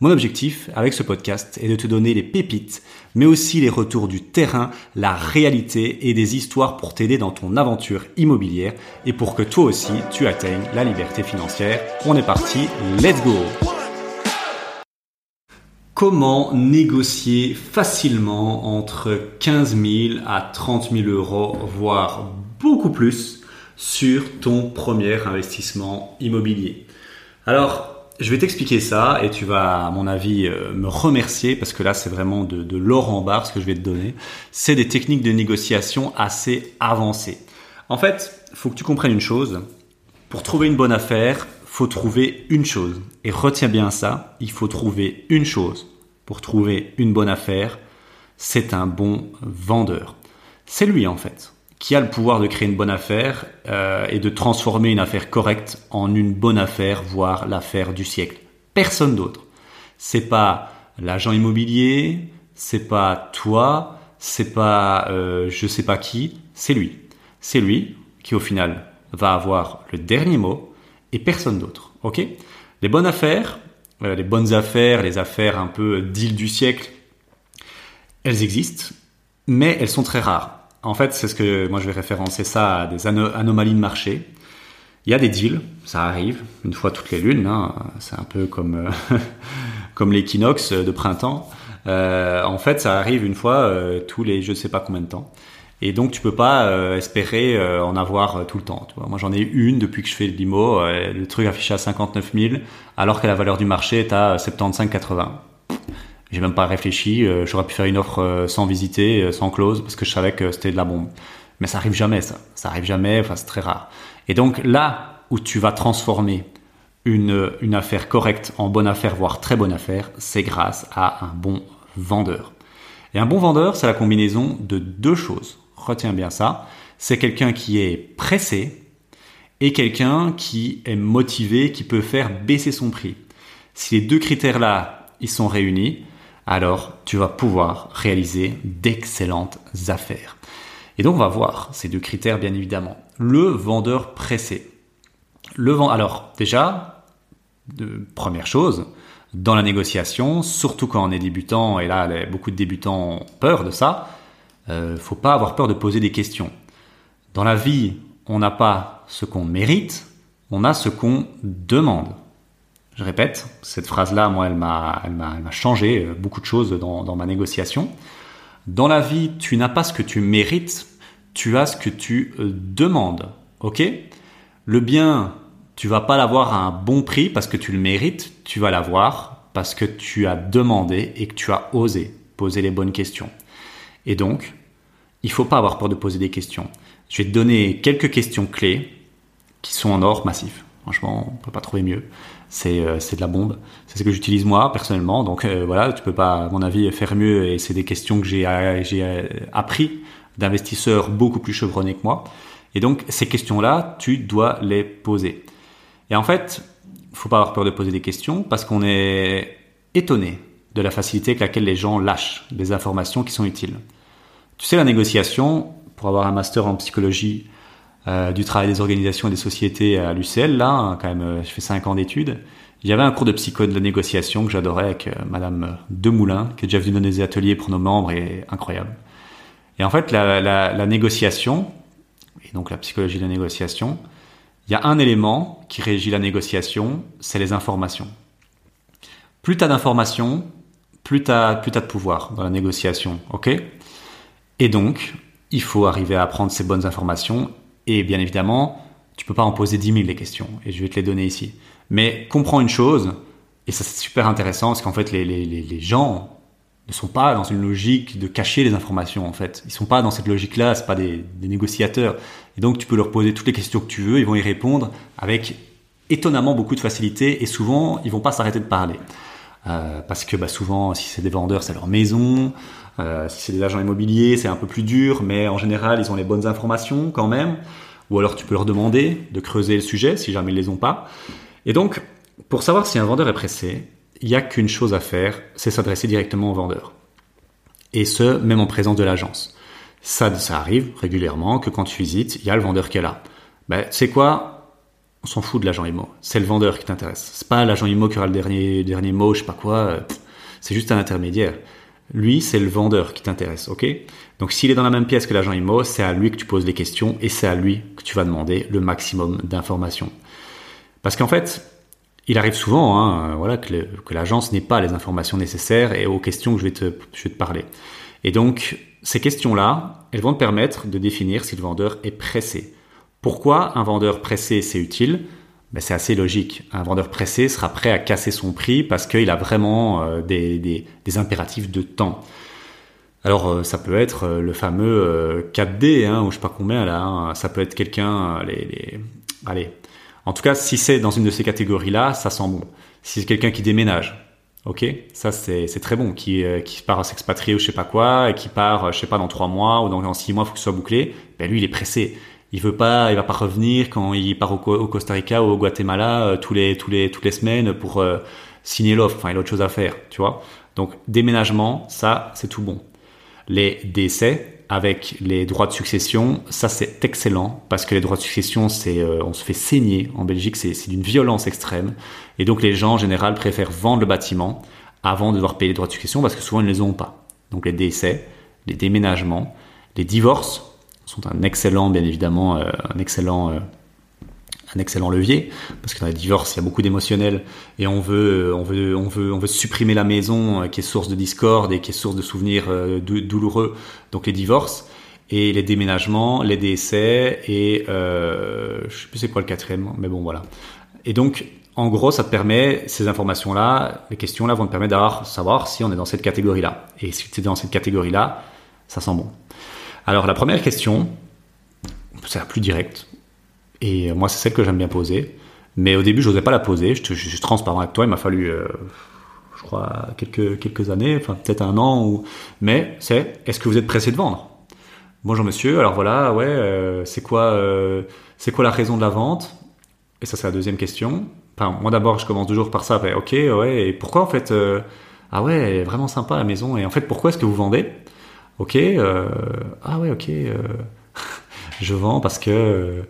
Mon objectif avec ce podcast est de te donner les pépites, mais aussi les retours du terrain, la réalité et des histoires pour t'aider dans ton aventure immobilière et pour que toi aussi tu atteignes la liberté financière. On est parti, let's go. Comment négocier facilement entre 15 000 à 30 000 euros, voire beaucoup plus, sur ton premier investissement immobilier? Alors, je vais t'expliquer ça et tu vas, à mon avis, euh, me remercier parce que là, c'est vraiment de, l'or en barre ce que je vais te donner. C'est des techniques de négociation assez avancées. En fait, faut que tu comprennes une chose. Pour trouver une bonne affaire, faut trouver une chose. Et retiens bien ça, il faut trouver une chose. Pour trouver une bonne affaire, c'est un bon vendeur. C'est lui en fait qui a le pouvoir de créer une bonne affaire euh, et de transformer une affaire correcte en une bonne affaire, voire l'affaire du siècle. Personne d'autre. C'est pas l'agent immobilier, c'est pas toi, c'est pas euh, je sais pas qui, c'est lui. C'est lui qui au final va avoir le dernier mot et personne d'autre. Ok? Les bonnes affaires, euh, les bonnes affaires, les affaires un peu deal du siècle, elles existent, mais elles sont très rares. En fait, c'est ce que moi je vais référencer ça à des anomalies de marché. Il y a des deals, ça arrive une fois toutes les lunes. Hein. C'est un peu comme euh, l'équinoxe de printemps. Euh, en fait, ça arrive une fois euh, tous les je ne sais pas combien de temps. Et donc tu peux pas espérer en avoir tout le temps. Moi j'en ai une depuis que je fais le limo. le truc affiché à 59 000 alors que la valeur du marché est à 75-80 j'ai même pas réfléchi. Euh, j'aurais pu faire une offre euh, sans visiter, euh, sans clause, parce que je savais que c'était de la bombe. Mais ça arrive jamais, ça. Ça arrive jamais. Enfin, c'est très rare. Et donc là où tu vas transformer une, une affaire correcte en bonne affaire, voire très bonne affaire, c'est grâce à un bon vendeur. Et un bon vendeur, c'est la combinaison de deux choses. Retiens bien ça. C'est quelqu'un qui est pressé et quelqu'un qui est motivé, qui peut faire baisser son prix. Si les deux critères-là, ils sont réunis, alors tu vas pouvoir réaliser d'excellentes affaires. Et donc on va voir ces deux critères bien évidemment. Le vendeur pressé. Le alors déjà, première chose, dans la négociation, surtout quand on est débutant, et là beaucoup de débutants ont peur de ça, euh, faut pas avoir peur de poser des questions. Dans la vie, on n'a pas ce qu'on mérite, on a ce qu'on demande. Je répète, cette phrase-là, moi, elle m'a, elle m'a, changé euh, beaucoup de choses dans, dans ma négociation. Dans la vie, tu n'as pas ce que tu mérites, tu as ce que tu euh, demandes. Ok? Le bien, tu vas pas l'avoir à un bon prix parce que tu le mérites, tu vas l'avoir parce que tu as demandé et que tu as osé poser les bonnes questions. Et donc, il faut pas avoir peur de poser des questions. Je vais te donner quelques questions clés qui sont en or massif. Franchement, on peut pas trouver mieux. C'est euh, c'est de la bombe. C'est ce que j'utilise moi personnellement. Donc euh, voilà, tu peux pas, à mon avis, faire mieux. Et c'est des questions que j'ai euh, appris d'investisseurs beaucoup plus chevronnés que moi. Et donc ces questions-là, tu dois les poser. Et en fait, faut pas avoir peur de poser des questions parce qu'on est étonné de la facilité avec laquelle les gens lâchent des informations qui sont utiles. Tu sais, la négociation, pour avoir un master en psychologie euh, du travail des organisations et des sociétés à l'UCL, là, hein, quand même, euh, je fais 5 ans d'études. Il y avait un cours de psycho de négociation que j'adorais avec euh, Madame Demoulin, qui est déjà venue donner des ateliers pour nos membres et incroyable. Et en fait, la, négociation, et donc la psychologie de la négociation, il y a un élément qui régit la négociation, c'est les informations. Plus tu as d'informations, plus tu as, plus as de pouvoir dans la négociation, ok? Et donc, il faut arriver à apprendre ces bonnes informations et bien évidemment, tu peux pas en poser 10 000 des questions, et je vais te les donner ici. Mais comprends une chose, et ça c'est super intéressant, parce qu'en fait les, les, les, gens ne sont pas dans une logique de cacher les informations en fait. Ils sont pas dans cette logique-là, c'est pas des, des, négociateurs. Et donc tu peux leur poser toutes les questions que tu veux, ils vont y répondre avec étonnamment beaucoup de facilité, et souvent ils vont pas s'arrêter de parler. Euh, parce que bah, souvent, si c'est des vendeurs, c'est leur maison. Euh, si c'est des agents immobiliers, c'est un peu plus dur, mais en général, ils ont les bonnes informations quand même. ou alors tu peux leur demander de creuser le sujet si jamais ils les ont pas. Et donc, pour savoir si un vendeur est pressé, il n'y a qu'une chose à faire, c'est s'adresser directement au vendeur. Et ce, même en présence de l'agence. Ça, ça arrive régulièrement que quand tu visites, il y a le vendeur qui est là. Ben, sais quoi? On s'en fout de l'agent IMO. C'est le vendeur qui t'intéresse. C'est pas l'agent IMO qui aura le dernier, dernier mot, je sais pas quoi. C'est juste un intermédiaire. Lui, c'est le vendeur qui t'intéresse, ok? Donc s'il est dans la même pièce que l'agent IMO, c'est à lui que tu poses les questions et c'est à lui que tu vas demander le maximum d'informations. Parce qu'en fait, il arrive souvent hein, voilà, que, l'agence n'ait pas les informations nécessaires et aux questions que je vais te, je vais te parler. Et donc, ces questions-là, elles vont te permettre de définir si le vendeur est pressé. Pourquoi un vendeur pressé, c'est utile? Ben, C'est assez logique. Un vendeur pressé sera prêt à casser son prix parce qu'il a vraiment euh, des, impératifs de temps. Alors euh, ça peut être euh, le fameux 4D, hein, ou je sais pas combien là, hein. ça peut être quelqu'un, allez, en tout cas si c'est dans une de ces catégories-là, ça sent bon. Si c'est quelqu'un qui déménage, Ok, ça c'est très bon, qui, qui part s'expatrier ou je sais pas quoi, et qui part, je sais pas, dans trois mois ou dans, dans six mois, il faut que ce soit bouclé. Ben lui, il est pressé. Il veut pas, il va pas revenir quand il part au, Costa Rica ou au Guatemala euh, les les toutes les semaines pour signer l'offre. Enfin, il a autre chose à faire, tu vois. Donc déménagement, ça c'est tout bon. Les décès, avec les droits de succession, ça c'est excellent parce que les droits de succession, c'est euh, on se fait saigner en Belgique, c'est d'une violence extrême et donc les gens en général préfèrent vendre le bâtiment avant de devoir payer les droits de succession parce que souvent ils ne les ont pas. Donc les décès, les déménagements, les divorces sont un excellent, bien évidemment, euh, un excellent euh, un excellent levier parce que dans les divorces il y a beaucoup d'émotionnel et on veut on veut on veut on veut supprimer la maison euh, qui est source de discorde et qui est source de souvenirs euh, douloureux. Donc les divorces et les déménagements les décès et euh, je sais plus c'est quoi le quatrième mais bon voilà. Et donc en gros ça te permet ces informations là les questions là vont te permettre d'avoir savoir si on est dans cette catégorie là et si tu es dans cette catégorie là ça sent bon alors la première question c'est la plus directe et moi, c'est celle que j'aime bien poser. Mais au début, je n'osais pas la poser. Je, suis transparent avec toi. Il m'a fallu, euh, je crois, quelques, années, enfin peut-être un an. Mais c'est, est-ce que vous êtes pressé de vendre? Bonjour monsieur. Alors voilà, ouais, euh, c'est quoi, euh, quoi la raison de la vente? Et ça, c'est la deuxième question. Enfin, moi d'abord, je commence toujours par ça. ok, ouais. Et pourquoi en fait Ah ouais, vraiment sympa la maison. Et en fait, pourquoi est-ce que vous vendez? Ok. ah ouais, ok. je vends parce que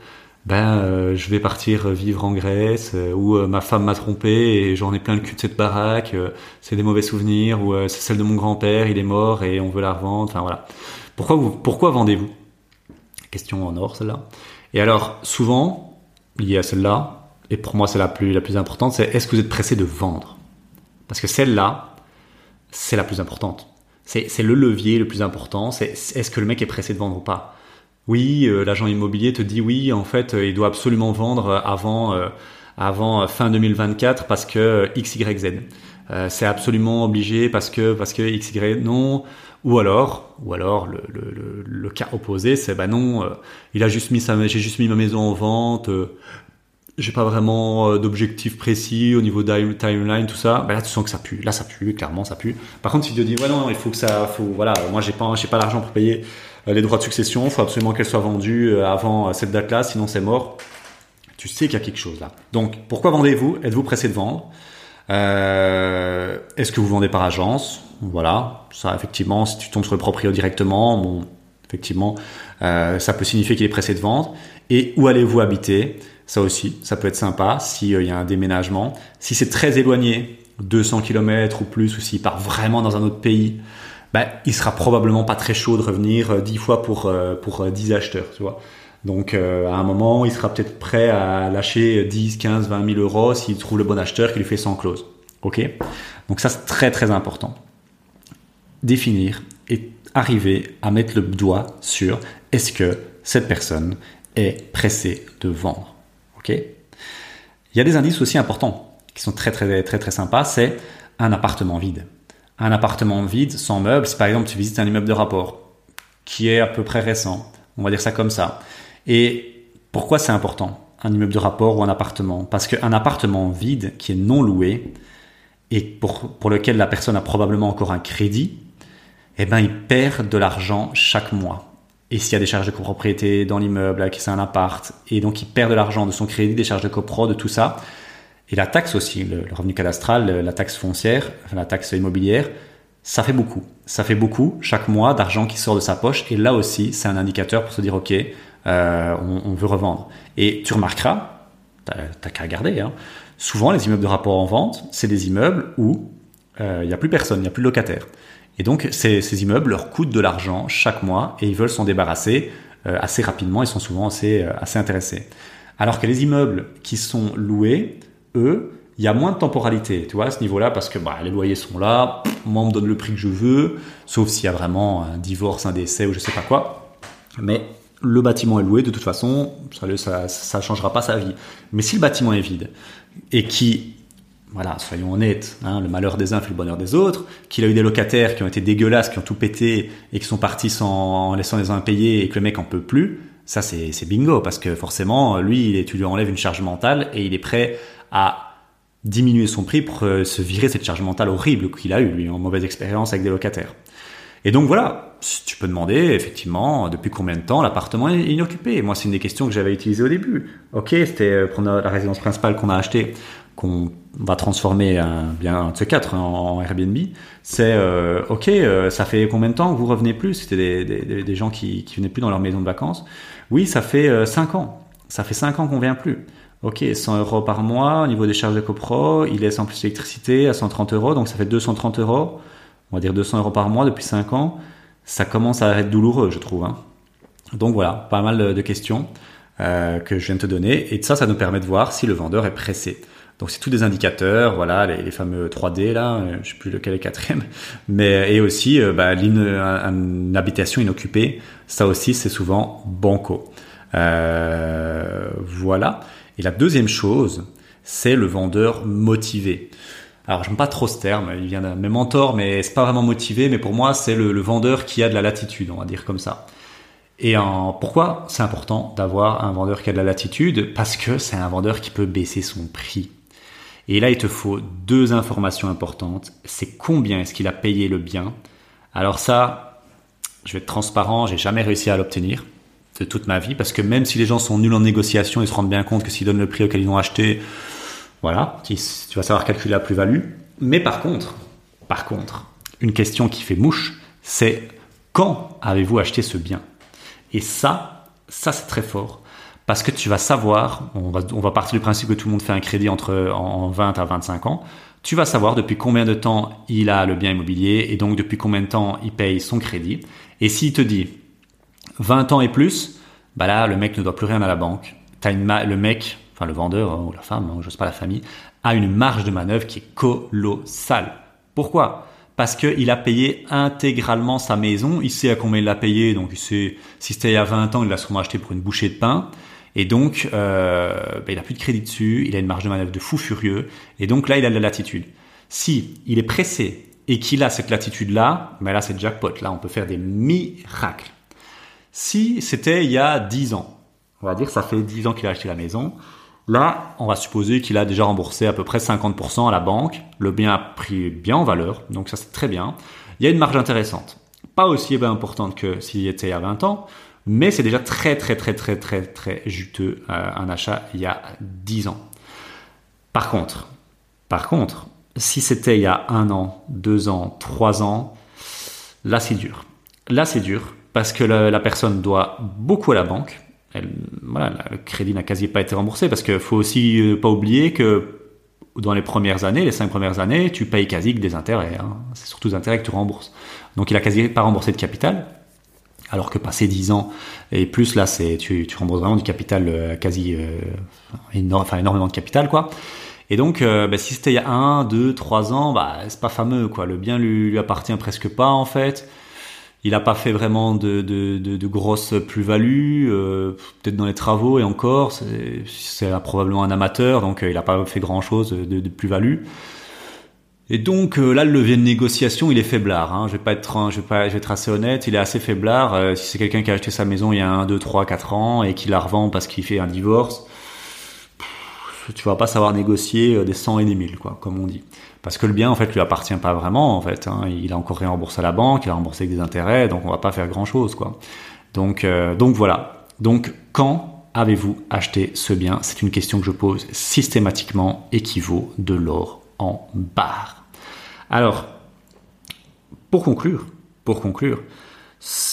ben euh, je vais partir vivre en Grèce euh, ou euh, ma femme m'a trompé et j'en ai plein le cul de cette baraque, c'est des mauvais souvenirs ou c'est celle de mon grand-père, il est mort et on veut la revendre, voilà. Pourquoi vous pourquoi vendez-vous? Question en or celle-là. Et alors souvent lié à celle-là et pour moi c'est la plus la plus importante, c'est est-ce que vous êtes pressé de vendre? Parce que celle-là c'est la plus importante. C'est le levier le plus important, c'est est-ce que le mec est pressé de vendre ou pas? Oui, euh, l'agent immobilier te dit oui, en fait, euh, il doit absolument vendre avant euh, avant fin 2024 parce que X Y Z. c'est absolument obligé parce que parce que X Y non. Ou alors, ou alors le, le, le, cas opposé, c'est bah non, il a juste mis sa, j'ai juste mis ma maison en vente, j'ai pas vraiment d'objectif précis au niveau timeline, tout ça. Bah là, tu sens que ça pue. Là, ça pue, clairement, ça pue. Par contre, si tu te dis ouais non, il faut que ça, faut voilà, moi j'ai pas, j'ai pas l'argent pour payer euh, les droits de succession, faut absolument qu'elles soient vendues euh, avant euh, cette date-là, sinon c'est mort. Tu sais qu'il y a quelque chose là. Donc, pourquoi vendez-vous? Êtes-vous pressé de vendre? Euh, Est-ce que vous vendez par agence? Voilà, ça effectivement, si tu tombes sur le proprio directement, bon, effectivement, euh, ça peut signifier qu'il est pressé de vendre. Et où allez-vous habiter? Ça aussi, ça peut être sympa s'il y a un déménagement. Si c'est très éloigné, 200 km ou plus, ou s'il part vraiment dans un autre pays, ben, il sera probablement pas très chaud de revenir 10 euh, fois pour, euh, pour 10 euh, acheteurs, tu vois. Donc à un moment, il sera peut-être prêt à lâcher 10, 15, 20 000 euros s'il trouve le bon acheteur qui lui fait sans clause. Ok? Donc ça, c'est très très important. Définir et arriver à mettre le doigt sur est-ce que cette personne est pressée de vendre? Ok Il y a des indices aussi importants qui sont très très très très sympas. C'est un appartement vide un appartement vide, sans meubles, si par exemple tu visites un immeuble de rapport, qui est à peu près récent, on va dire ça comme ça. Et pourquoi c'est important, un immeuble de rapport ou un appartement? Parce qu'un appartement vide qui est non loué, et pour, pour lequel la personne a probablement encore un crédit, eh ben il perd de l'argent chaque mois. Et s'il y a des charges de copropriété dans l'immeuble, qui c'est un appart, et donc il perd de l'argent de son crédit, des charges de copro, de tout ça, et la taxe aussi, le, revenu cadastral, la taxe foncière, la taxe immobilière, ça fait beaucoup. Ça fait beaucoup chaque mois d'argent qui sort de sa poche, et là aussi, c'est un indicateur pour se dire, ok, euh, on, veut revendre. Et tu remarqueras, t'as qu'à regarder, hein, souvent les immeubles de rapport en vente, c'est des immeubles où euh, il n'y a plus personne, il n'y a plus de locataires. Et donc ces, immeubles leur coûtent de l'argent chaque mois et ils veulent s'en débarrasser euh, assez rapidement, ils sont souvent assez, euh, assez intéressés. Alors que les immeubles qui sont loués, eux, il y a moins de temporalité, tu vois, à ce niveau-là, parce que bah, les loyers sont là, moi on me donne le prix que je veux, sauf s'il y a vraiment un divorce, un décès ou je sais pas quoi. Mais le bâtiment est loué, de toute façon, ça ne changera pas sa vie. Mais si le bâtiment est vide et qui voilà, soyons honnêtes, hein, le malheur des uns fait le bonheur des autres, qu'il a eu des locataires qui ont été dégueulasses, qui ont tout pété et qui sont partis sans, en laissant les uns payer et que le mec en peut plus, ça c'est bingo parce que forcément, lui, tu lui enlèves une charge mentale et il est prêt à diminuer son prix pour euh, se virer cette charge mentale horrible qu'il a eu, lui, en mauvaise expérience avec des locataires. Et donc voilà, tu peux demander effectivement depuis combien de temps l'appartement est inoccupé? Moi, c'est une des questions que j'avais utilisées au début. Ok, c'était euh, pour la résidence principale qu'on a achetée qu'on va transformer un bien de ces quatre en, Airbnb, c'est euh, ok, euh, ça fait combien de temps que vous revenez plus? C'était des, des, des, gens qui, qui venaient plus dans leur maison de vacances. Oui, ça fait euh, 5 ans. Ça fait 5 ans qu'on vient plus. Ok, 100 euros par mois au niveau des charges de copro, il laisse en plus l'électricité à 130 euros, donc ça fait 230 euros. On va dire 200 euros par mois depuis 5 ans. Ça commence à être douloureux, je trouve. Hein. Donc voilà, pas mal de, questions euh, que je viens de te donner. Et ça, ça nous permet de voir si le vendeur est pressé. Donc c'est tous des indicateurs, voilà, les, fameux 3D là, euh, je sais plus lequel est quatrième, mais et aussi euh, bah, une, habitation inoccupée, ça aussi c'est souvent banco. Voilà. Et la deuxième chose, c'est le vendeur motivé. Alors j'aime pas trop ce terme, il vient d'un mes mentors, mais c'est pas vraiment motivé, mais pour moi c'est le, vendeur qui a de la latitude, on va dire comme ça. Et en, pourquoi c'est important d'avoir un vendeur qui a de la latitude? Parce que c'est un vendeur qui peut baisser son prix. Et là, il te faut deux informations importantes. C'est combien est-ce qu'il a payé le bien? Alors ça, je vais être transparent, j'ai jamais réussi à l'obtenir de toute ma vie parce que même si les gens sont nuls en négociation, ils se rendent bien compte que s'ils donnent le prix auquel ils ont acheté, voilà, tu vas savoir calculer la plus-value. Mais par contre, par contre, une question qui fait mouche, c'est quand avez-vous acheté ce bien? Et ça, ça c'est très fort parce que tu vas savoir, on va, on va partir du principe que tout le monde fait un crédit entre en 20 à 25 ans, tu vas savoir depuis combien de temps il a le bien immobilier et donc depuis combien de temps il paye son crédit. Et s'il te dit 20 ans et plus, bah là, le mec ne doit plus rien à la banque. As une le mec, le vendeur hein, ou la femme, hein, sais pas la famille, a une marge de manœuvre qui est colossale. Pourquoi? Parce qu'il a payé intégralement sa maison, il sait à combien il l'a payé, donc il sait, si c'était il y a 20 ans, il l'a sûrement acheté pour une bouchée de pain, et donc, euh, ben, il a plus de crédit dessus, il a une marge de manœuvre de fou furieux, et donc là, il a de la latitude. Si il est pressé et qu'il a cette latitude-là, ben là, c'est jackpot. Là, on peut faire des miracles. Si c'était il y a 10 ans, on va dire, ça fait 10 ans qu'il a acheté la maison, Là, on va supposer qu'il a déjà remboursé à peu près 50% à la banque. Le bien a pris bien en valeur, donc ça c'est très bien. Il y a une marge intéressante. Pas aussi importante que s'il était il y a 20 ans, mais c'est déjà très très très très très très juteux euh, un achat il y a 10 ans. Par contre, par contre, si c'était il y a un an, deux ans, trois ans, là c'est dur. Là c'est dur parce que la, personne doit beaucoup à la banque. Le crédit n'a quasi pas été remboursé parce qu'il faut aussi euh, pas oublier que dans les premières années, les cinq premières années, tu payes quasi que des intérêts. Hein. C'est surtout des intérêts que tu rembourses. Donc il a quasi pas remboursé de capital alors que passer 10 ans et plus là c'est tu, rembourses vraiment du capital euh, quasi euh, enfin énormément de capital quoi et donc bah, si c'était il y a 1, 2, 3 ans bah c'est pas fameux quoi le bien lui, lui appartient presque pas en fait il n'a pas fait vraiment de, de, de, de grosses plus-values, peut-être dans les travaux et encore, c'est probablement un amateur, donc il n'a pas fait grand-chose de, de plus-value. Et donc euh, là, le levier de négociation, il est faiblard. Hein. Je vais pas être, je vais pas, je vais être assez honnête, il est assez faiblard. Euh, si c'est quelqu'un qui a acheté sa maison il y a 1, 2, 3, 4 ans et qui la revend parce qu'il fait un divorce, tu vas pas savoir négocier euh, des 100 et des 1000, quoi, comme on dit. Parce que le bien, en fait, lui appartient pas vraiment, en fait. Hein. Il a encore remboursé à la banque, il a remboursé des intérêts, donc on va pas faire grand chose, quoi. Donc, euh, donc voilà. Donc quand avez-vous acheté ce bien? C'est une question que je pose systématiquement et qui vaut de l'or en barre. Alors, pour conclure, pour conclure,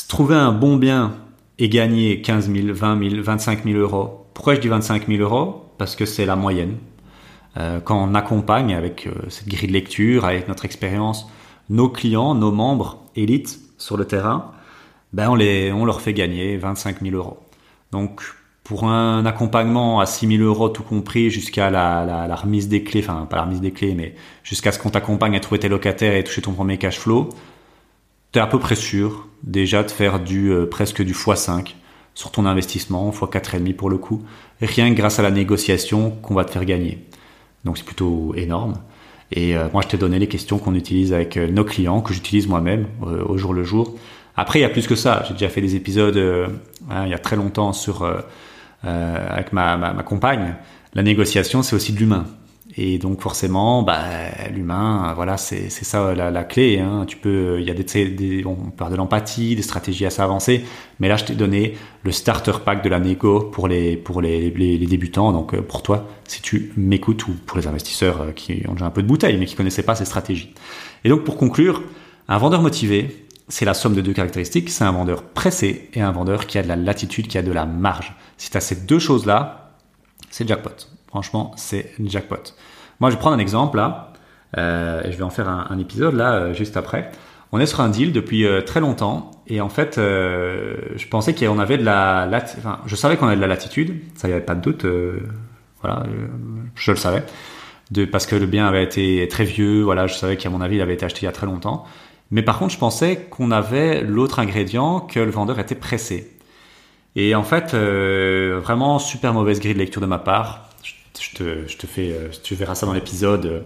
trouver un bon bien et gagner 15 000, 20 000, 25 000 euros. Pourquoi je dis 25 000 euros? Parce que c'est la moyenne. Euh, quand on accompagne avec euh, cette grille de lecture, avec notre expérience, nos clients, nos membres élites sur le terrain, ben on, les, on leur fait gagner 25 000 euros. Donc pour un accompagnement à 6 000 euros tout compris jusqu'à la, la, remise des clés, enfin pas la remise des clés, mais jusqu'à ce qu'on t'accompagne à trouver tes locataires et toucher ton premier cash flow, tu es à peu près sûr déjà de faire du euh, presque du x5 sur ton investissement, x4,5 pour le coup, rien que grâce à la négociation qu'on va te faire gagner. Donc c'est plutôt énorme. Et euh, moi, je t'ai donné les questions qu'on utilise avec euh, nos clients, que j'utilise moi-même au jour le jour. Après, il y a plus que ça. J'ai déjà fait des épisodes hein, il y a très longtemps sur avec ma, ma compagne. La négociation, c'est aussi de l'humain. Et donc forcément, bah, l'humain, voilà, c'est ça la, la clé. Hein. Tu peux, il y a des, des on parle de l'empathie, des stratégies assez avancées, mais là je t'ai donné le starter pack de la négo pour les pour les, les, débutants. Donc euh, pour toi, si tu m'écoutes ou pour les investisseurs euh, qui ont déjà un peu de bouteille mais qui connaissaient pas ces stratégies. Et donc pour conclure, un vendeur motivé, c'est la somme de deux caractéristiques. C'est un vendeur pressé et un vendeur qui a de la latitude, qui a de la marge. Si tu as ces deux choses là, c'est jackpot. Franchement, c'est jackpot. Moi, je vais prendre un exemple là, euh, et je vais en faire un, épisode là euh, juste après. On est sur un deal depuis euh, très longtemps, et en fait, je pensais qu'on avait de la, enfin, je savais qu'on avait de la latitude, ça y avait pas de doute, voilà, je le savais, de parce que le bien avait été très vieux, voilà, je savais qu'à mon avis, il avait été acheté il y a très longtemps. Mais par contre, je pensais qu'on avait l'autre ingrédient que le vendeur était pressé. Et en fait, vraiment super mauvaise grille de lecture de ma part je te, fais, euh, tu verras ça dans l'épisode euh,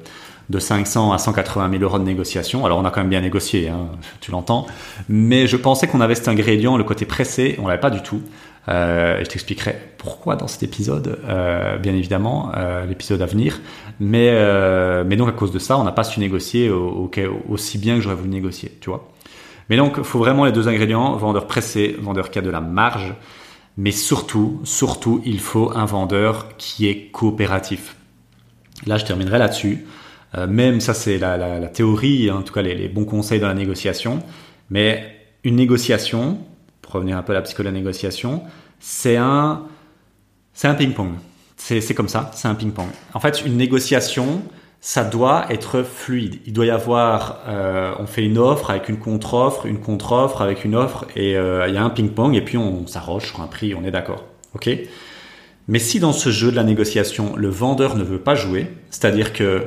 de 500 à 180 000 euros de négociation. Alors on a quand même bien négocié, hein, tu l'entends. Mais je pensais qu'on avait cet ingrédient, le côté pressé, on l'avait pas du tout. Euh, je t'expliquerai pourquoi dans cet épisode, euh, bien évidemment, l'épisode à venir. Mais, donc à cause de ça, on n'a pas su négocier au, aussi bien que j'aurais voulu négocier, tu vois. Mais donc, il faut vraiment les deux ingrédients, vendeur pressé, vendeur qui a de la marge. Mais surtout, surtout, il faut un vendeur qui est coopératif. Là, je terminerai là-dessus. Euh, même ça, c'est la, la, théorie, en tout cas les, bons conseils dans la négociation. Mais une négociation, pour revenir un peu à la psychologie de la négociation, c'est un, c'est un ping-pong. C'est comme ça, c'est un ping-pong. En fait, une négociation, ça doit être fluide. Il doit y avoir, euh, on fait une offre avec une contre-offre, une contre-offre avec une offre, et euh, il y a un ping-pong, et puis on s'arroche sur un prix, on est d'accord. Ok? Mais si dans ce jeu de la négociation, le vendeur ne veut pas jouer, c'est-à-dire que,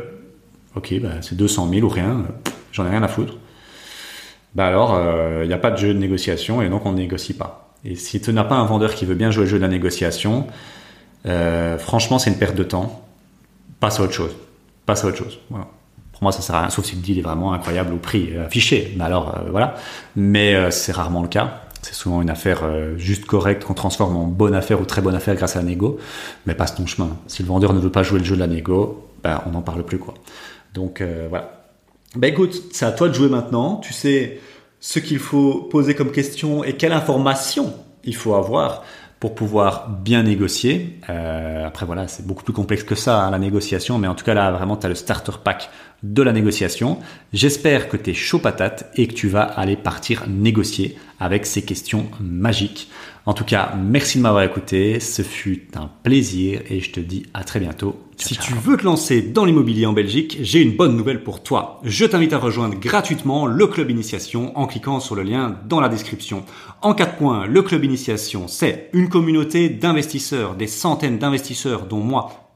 ok, bah, c'est 200 000 ou rien, j'en ai rien à foutre, bah alors, euh, il n'y a pas de jeu de négociation, et donc on ne négocie pas. Et si tu n'as pas un vendeur qui veut bien jouer le jeu de la négociation, franchement, c'est une perte de temps. Passe à autre chose passe à autre chose. Pour moi, ça sert à rien, sauf si le deal est vraiment incroyable au prix affiché. Mais alors, euh, voilà. Mais euh, c'est rarement le cas. C'est souvent une affaire euh, juste correcte qu'on transforme en bonne affaire ou très bonne affaire grâce à la négo. Mais passe ton chemin. Si le vendeur ne veut pas jouer le jeu de la négo, ben, on n'en parle plus, quoi. Donc, voilà. Ben écoute, c'est à toi de jouer maintenant. Tu sais ce qu'il faut poser comme question et quelle information il faut avoir pour pouvoir bien négocier. Euh, après voilà, c'est beaucoup plus complexe que ça hein, la négociation, mais en tout cas là vraiment tu as le starter pack de la négociation. J'espère que tu es chaud patate et que tu vas aller partir négocier avec ces questions magiques. En tout cas, merci de m'avoir écouté, ce fut un plaisir et je te dis à très bientôt. si tu veux te lancer dans l'immobilier en Belgique, j'ai une bonne nouvelle pour toi. Je t'invite à rejoindre gratuitement le club initiation en cliquant sur le lien dans la description. En quatre points, le club initiation, c'est une communauté d'investisseurs, des centaines d'investisseurs dont moi